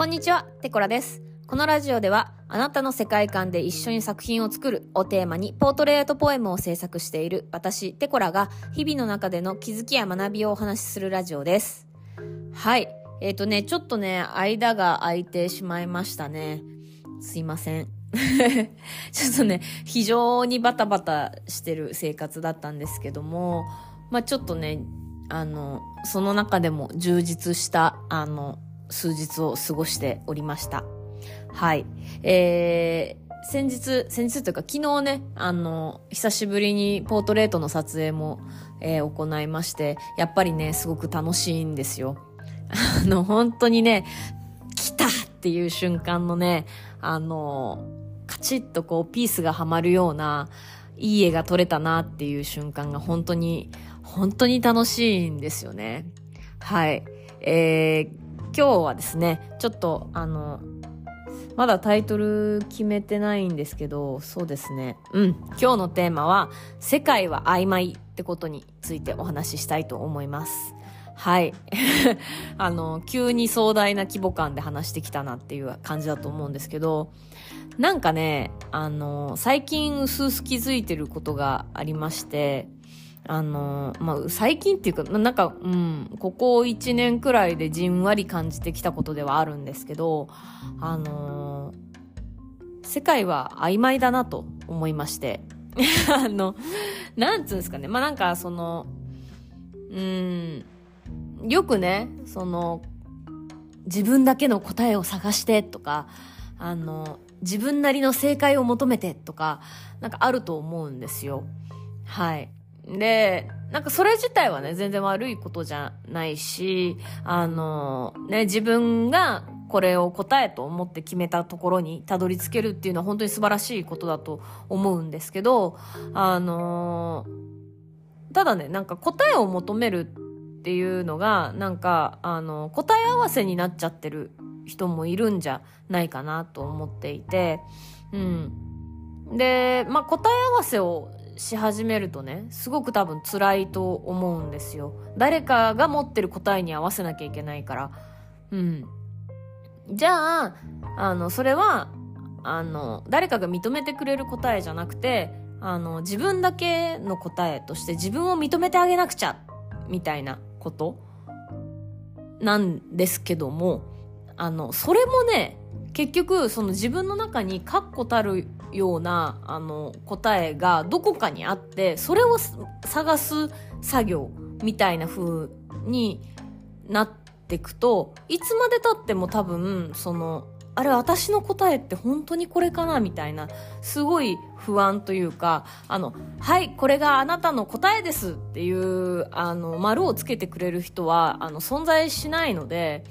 こんにちは、テコラです。このラジオでは、あなたの世界観で一緒に作品を作るをテーマに、ポートレートポエムを制作している私、テコラが、日々の中での気づきや学びをお話しするラジオです。はい。えっ、とね、ちょっとね、間が空いてしまいましたね。すいません。ちょっとね、非常にバタバタしてる生活だったんですけども、まあちょっとね、あの、その中でも充実した、あの、数日を過ごしておりました。はい。えー、先日、先日というか昨日ね、あの、久しぶりにポートレートの撮影も、えー行いまして、やっぱりね、すごく楽しいんですよ。あの、本当にね、来たっていう瞬間のね、あの、カチッとこう、ピースがはまるような、いい絵が撮れたなっていう瞬間が本当に、本当に楽しいんですよね。はい。えー、今日はですね、ちょっと、あの、まだタイトル決めてないんですけど、そうですね。うん。今日のテーマは、世界は曖昧ってことについてお話ししたいと思います。はい。あの、急に壮大な規模感で話してきたなっていう感じだと思うんですけど、なんかね、あの、最近薄々気づいてることがありまして、あの、まあ、最近っていうか、なんか、うん、ここ1年くらいでじんわり感じてきたことではあるんですけど、あの、世界は曖昧だなと思いまして、あの、なんつうんですかね、まあ、なんかその、うん、よくね、その、自分だけの答えを探してとか、あの、自分なりの正解を求めてとか、なんかあると思うんですよ。はい。で、なんかそれ自体はね、全然悪いことじゃないし、あの、ね、自分がこれを答えと思って決めたところにたどり着けるっていうのは本当に素晴らしいことだと思うんですけど、あの、ただね、なんか答えを求めるっていうのが、なんか、あの、答え合わせになっちゃってる人もいるんじゃないかなと思っていて、うん。で、まあ、答え合わせをし始めるとね、すごく多分辛いと思うんですよ。誰かが持ってる答えに合わせなきゃいけないから。うん。じゃあ、あの、それは、あの、誰かが認めてくれる答えじゃなくて、あの、自分だけの答えとして自分を認めてあげなくちゃ、みたいなことなんですけども、あの、それもね、結局、その自分の中に確固たるような、あの、答えがどこかにあって、それを探す作業みたいな風になってくと、いつまで経っても多分、その、あれ私の答えって本当にこれかなみたいな、すごい不安というか、あの、はい、これがあなたの答えですっていう、あの、丸をつけてくれる人は、あの、存在しないので、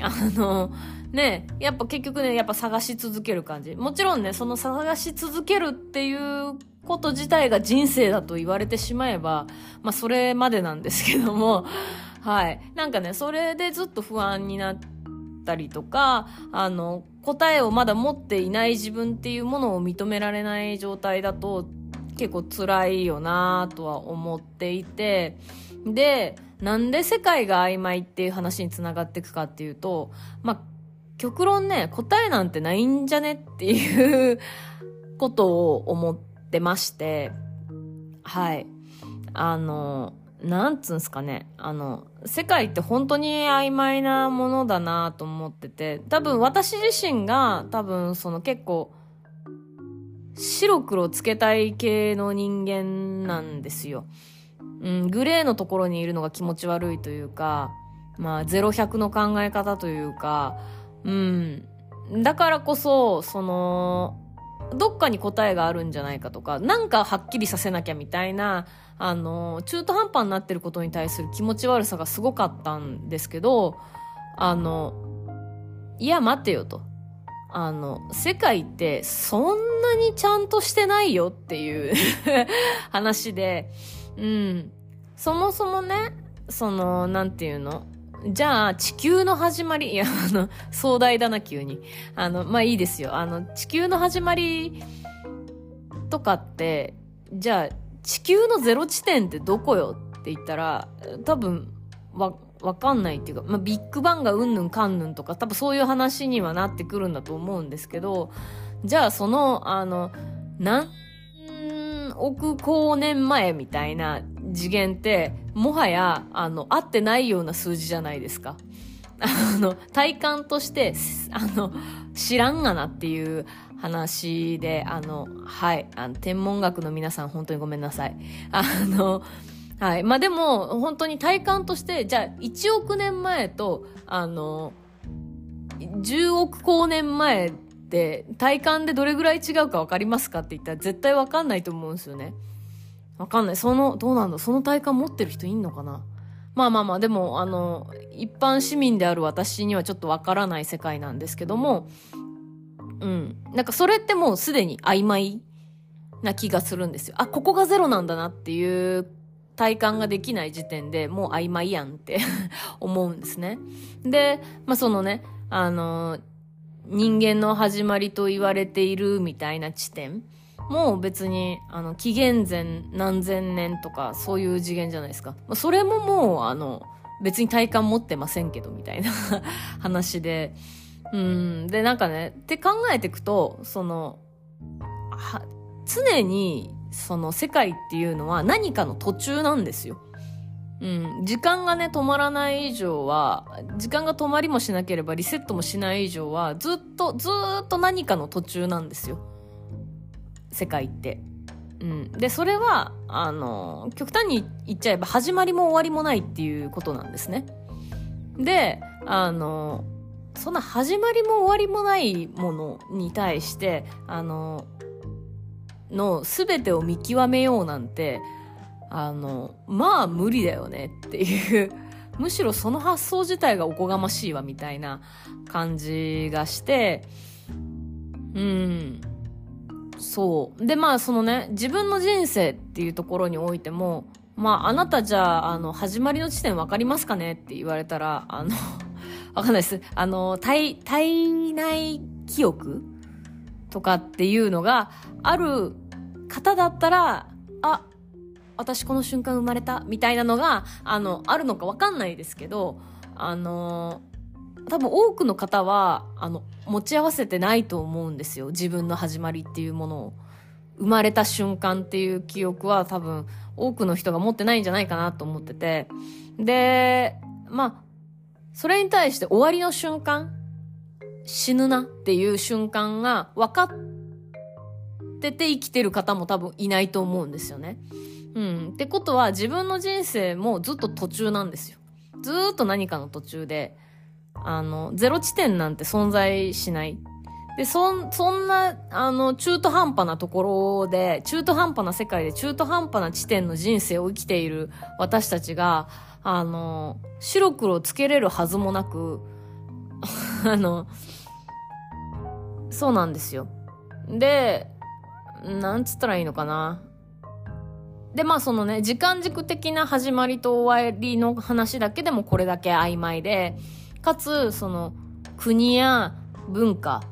あの、ね、やっぱ結局ね、やっぱ探し続ける感じ。もちろんね、その探し続けるっていうこと自体が人生だと言われてしまえば、まあそれまでなんですけども、はい。なんかね、それでずっと不安になったりとか、あの、答えをまだ持っていない自分っていうものを認められない状態だと結構辛いよなとは思っていて、で、なんで世界が曖昧っていう話につながっていくかっていうと、まあ、極論ね、答えなんてないんじゃねっていうことを思ってまして、はい。あの、なんつうんすかね。あの、世界って本当に曖昧なものだなと思ってて、多分私自身が多分その結構、白黒つけたい系の人間なんですよ。うん、グレーのところにいるのが気持ち悪いというか、まあ、ゼロ百の考え方というか、うん。だからこそ、その、どっかに答えがあるんじゃないかとか、なんかはっきりさせなきゃみたいな、あの、中途半端になってることに対する気持ち悪さがすごかったんですけど、あの、いや待てよと。あの、世界ってそんなにちゃんとしてないよっていう 話で、うん。そもそもね、その、なんていうの？じゃあ、地球の始まり、いや、あの、壮大だな、急に。あの、まあ、いいですよ。あの、地球の始まりとかって、じゃあ、地球のゼロ地点ってどこよって言ったら、多分、わ、わかんないっていうか、まあ、ビッグバンがうんぬんかんぬんとか、多分そういう話にはなってくるんだと思うんですけど、じゃあその、あの、何億光年前みたいな次元って、もはや、あの、合ってないような数字じゃないですか。あの、体感として、あの、知らんがなっていう話で、あの、はい、あの、天文学の皆さん本当にごめんなさい。あの、はい。まあ、でも、本当に体感として、じゃあ、1億年前と、あの、10億光年前って、体感でどれぐらい違うか分かりますかって言ったら絶対分かんないと思うんですよね。分かんない。その、どうなんだ？その体感持ってる人いんのかな？まあまあまあ、でも、あの、一般市民である私にはちょっとわからない世界なんですけども、うん。なんかそれってもうすでに曖昧な気がするんですよ。あ、ここがゼロなんだなっていう体感ができない時点でもう曖昧やんって 思うんですね。で、まあそのね、あの、人間の始まりと言われているみたいな地点。もう別に、あの、紀元前何千年とか、そういう次元じゃないですか。それももう、あの、別に体感持ってませんけど、みたいな話で。うん。で、なんかね、って考えていくと、その、常に、その世界っていうのは何かの途中なんですよ。うん。時間がね、止まらない以上は、時間が止まりもしなければリセットもしない以上は、ずっと、ずっと何かの途中なんですよ。世界って。うん。で、それは、あの、極端に言っちゃえば始まりも終わりもないっていうことなんですね。で、あの、そんな始まりも終わりもないものに対して、あの、の全てを見極めようなんて、あの、まあ無理だよねっていう むしろその発想自体がおこがましいわみたいな感じがして、うん。そう。で、まあ、そのね、自分の人生っていうところにおいても、まあ、あなたじゃあ、あの、始まりの地点わかりますかねって言われたら、あの わかんないです。あの、体、体内記憶？とかっていうのがある方だったら、あ、私この瞬間生まれたみたいなのが、あの、あるのかわかんないですけど、あの、多分多くの方は、あの、持ち合わせてないと思うんですよ。自分の始まりっていうものを。生まれた瞬間っていう記憶は多分多くの人が持ってないんじゃないかなと思ってて。で、まあ、それに対して終わりの瞬間、死ぬなっていう瞬間が分かってて生きてる方も多分いないと思うんですよね。うん。ってことは自分の人生もずっと途中なんですよ。ずっと何かの途中で。あの、ゼロ地点なんて存在しない。で、そ、そんな、あの、中途半端なところで、中途半端な世界で中途半端な地点の人生を生きている私たちが、あの、白黒つけれるはずもなく、あの、そうなんですよ。で、なんつったらいいのかな。で、まあそのね、時間軸的な始まりと終わりの話だけでもこれだけ曖昧で、かつ、その、国や文化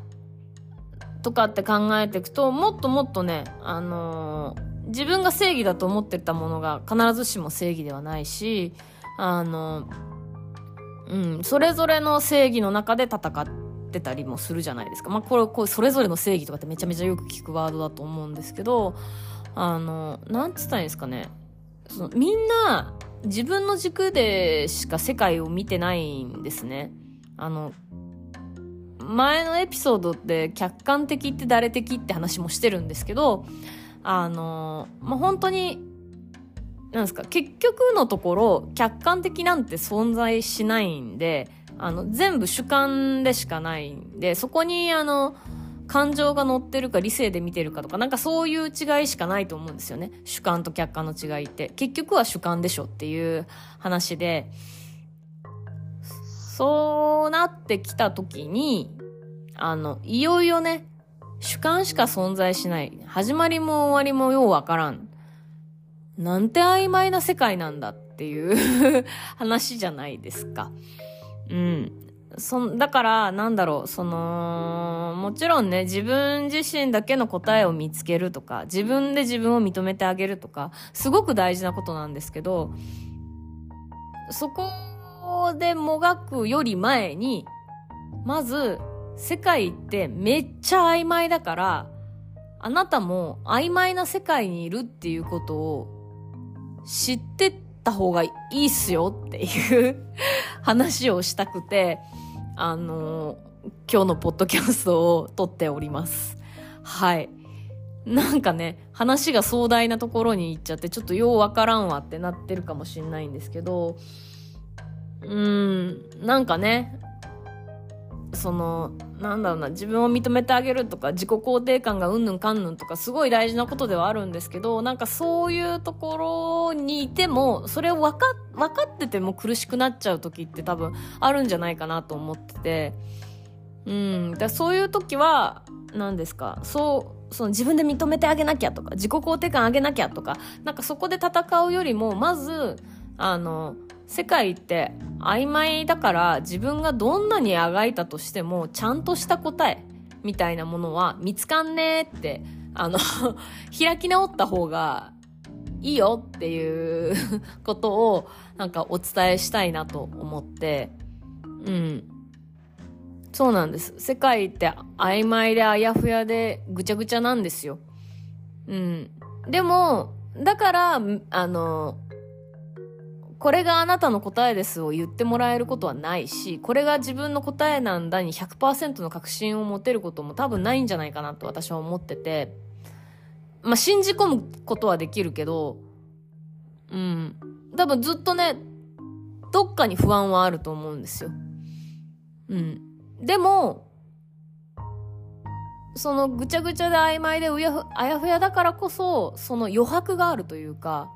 とかって考えていくと、もっともっとね、あのー、自分が正義だと思ってたものが必ずしも正義ではないし、あの、うん、それぞれの正義の中で戦ってたりもするじゃないですか。まあ、これ、こう、それぞれの正義とかってめちゃめちゃよく聞くワードだと思うんですけど、あの、なんつったらいいんですかね。そのみんな、自分の軸でしか世界を見てないんですね。あの、前のエピソードって客観的って誰的って話もしてるんですけど、あの、まあ、本当に、なんですか、結局のところ、客観的なんて存在しないんで、あの、全部主観でしかないんで、そこに、あの、感情が乗ってるか理性で見てるかとか、なんかそういう違いしかないと思うんですよね。主観と客観の違いって。結局は主観でしょっていう話で、そうなってきた時に、あの、いよいよね、主観しか存在しない。始まりも終わりもようわからん。なんて曖昧な世界なんだっていう 話じゃないですか。うん。そだから、なんだろう、その、もちろんね、自分自身だけの答えを見つけるとか、自分で自分を認めてあげるとか、すごく大事なことなんですけど、そこでもがくより前に、まず、世界ってめっちゃ曖昧だから、あなたも曖昧な世界にいるっていうことを知ってった方がいいっすよっていう 話をしたくて、あの今日のポッドキャストを撮っております。はい。なんかね、話が壮大なところに行っちゃって、ちょっとようわからんわってなってるかもしんないんですけど、うーん、なんかね、その、なんだろうな、自分を認めてあげるとか、自己肯定感がうんぬんかんぬんとか、すごい大事なことではあるんですけど、なんかそういうところにいても、それを分か、分かってても苦しくなっちゃう時って多分あるんじゃないかなと思ってて、うん、だそういう時は、何ですか、そう、その自分で認めてあげなきゃとか、自己肯定感上げなきゃとか、なんかそこで戦うよりも、まず、あの、世界って曖昧だから自分がどんなにあがいたとしてもちゃんとした答えみたいなものは見つかんねーって、あの 開き直った方がいいよっていうことをなんかお伝えしたいなと思って、うん。そうなんです。世界って曖昧であやふやでぐちゃぐちゃなんですよ。うん。でも、だから、あの、これがあなたの答えですを言ってもらえることはないし、これが自分の答えなんだに100%の確信を持てることも多分ないんじゃないかなと私は思ってて、まあ、信じ込むことはできるけど、うん。多分ずっとね、どっかに不安はあると思うんですよ。うん。でも、そのぐちゃぐちゃで曖昧でうやふあやふやだからこそ、その余白があるというか、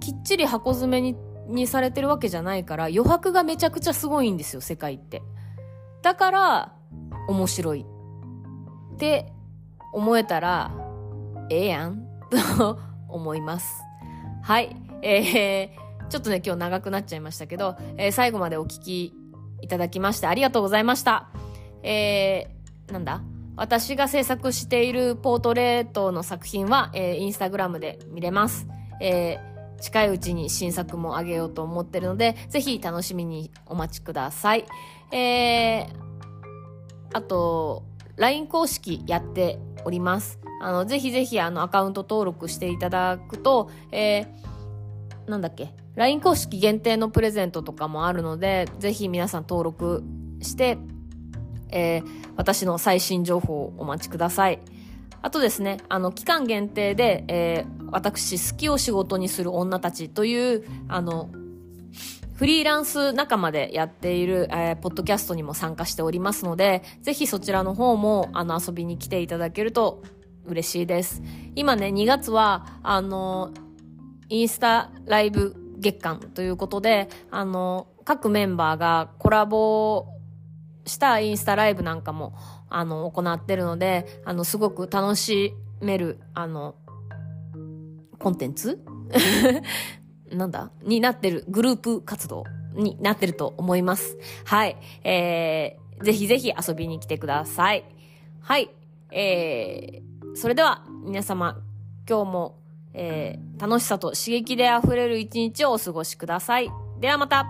きっちり箱詰めににされてるわけじゃないから余白がめちゃくちゃすごいんですよ、世界って。だから、面白い。って思えたら、ええやんと思います。はい。えー、ちょっとね、今日長くなっちゃいましたけど、えー、最後までお聞きいただきましてありがとうございました。えー、なんだ？私が制作しているポートレートの作品は、えー、インスタグラムで見れます。えー近いうちに新作もあげようと思ってるので、ぜひ楽しみにお待ちください。えー、あと、LINE 公式やっております。あの、ぜひぜひあのアカウント登録していただくと、えー、なんだっけ、LINE 公式限定のプレゼントとかもあるので、ぜひ皆さん登録して、えー、私の最新情報をお待ちください。あとですね、あの、期間限定で、えー、私、好きを仕事にする女たちという、あの、フリーランス仲間でやっている、えー、ポッドキャストにも参加しておりますので、ぜひそちらの方も、あの、遊びに来ていただけると嬉しいです。今ね、2月は、あの、インスタライブ月間ということで、あの、各メンバーがコラボしたインスタライブなんかもあの、行ってるので、あの、すごく楽しめる、あの、コンテンツ？なんだ？になってる、グループ活動になってると思います。はい。えー、ぜひぜひ遊びに来てください。はい。えー、それでは、皆様、今日も、えー、楽しさと刺激で溢れる一日をお過ごしください。ではまた